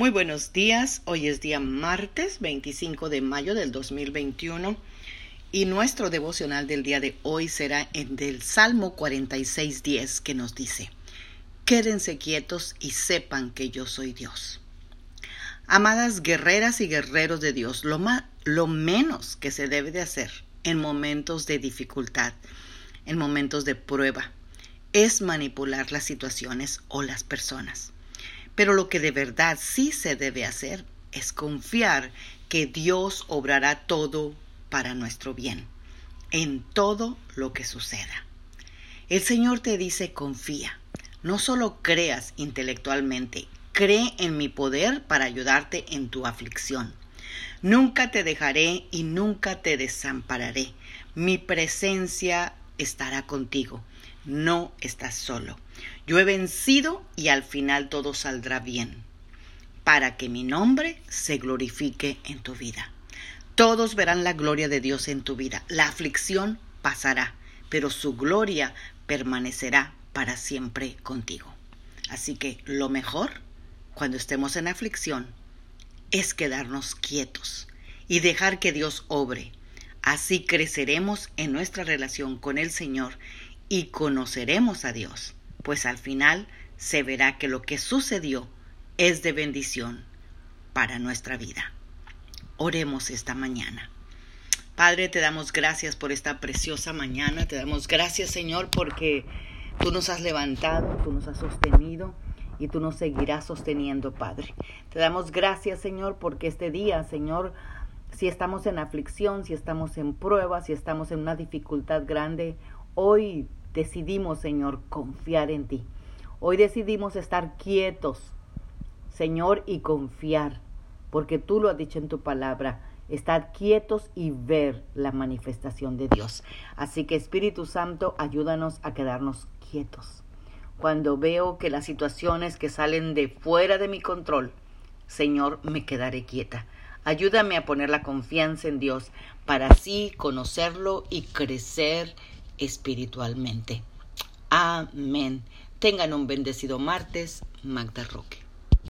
Muy buenos días, hoy es día martes 25 de mayo del 2021 y nuestro devocional del día de hoy será en del Salmo 46.10 que nos dice, Quédense quietos y sepan que yo soy Dios. Amadas guerreras y guerreros de Dios, lo, lo menos que se debe de hacer en momentos de dificultad, en momentos de prueba, es manipular las situaciones o las personas. Pero lo que de verdad sí se debe hacer es confiar que Dios obrará todo para nuestro bien, en todo lo que suceda. El Señor te dice confía. No solo creas intelectualmente, cree en mi poder para ayudarte en tu aflicción. Nunca te dejaré y nunca te desampararé. Mi presencia estará contigo no estás solo. Yo he vencido y al final todo saldrá bien, para que mi nombre se glorifique en tu vida. Todos verán la gloria de Dios en tu vida. La aflicción pasará, pero su gloria permanecerá para siempre contigo. Así que lo mejor, cuando estemos en aflicción, es quedarnos quietos y dejar que Dios obre. Así creceremos en nuestra relación con el Señor y conoceremos a Dios, pues al final se verá que lo que sucedió es de bendición para nuestra vida. Oremos esta mañana. Padre, te damos gracias por esta preciosa mañana, te damos gracias Señor porque tú nos has levantado, tú nos has sostenido y tú nos seguirás sosteniendo, Padre. Te damos gracias Señor porque este día, Señor, si estamos en aflicción, si estamos en prueba, si estamos en una dificultad grande, hoy decidimos, Señor, confiar en ti. Hoy decidimos estar quietos, Señor, y confiar, porque tú lo has dicho en tu palabra, estar quietos y ver la manifestación de Dios. Así que Espíritu Santo, ayúdanos a quedarnos quietos. Cuando veo que las situaciones que salen de fuera de mi control, Señor, me quedaré quieta. Ayúdame a poner la confianza en Dios para así conocerlo y crecer espiritualmente. Amén. Tengan un bendecido martes, Magda Roque.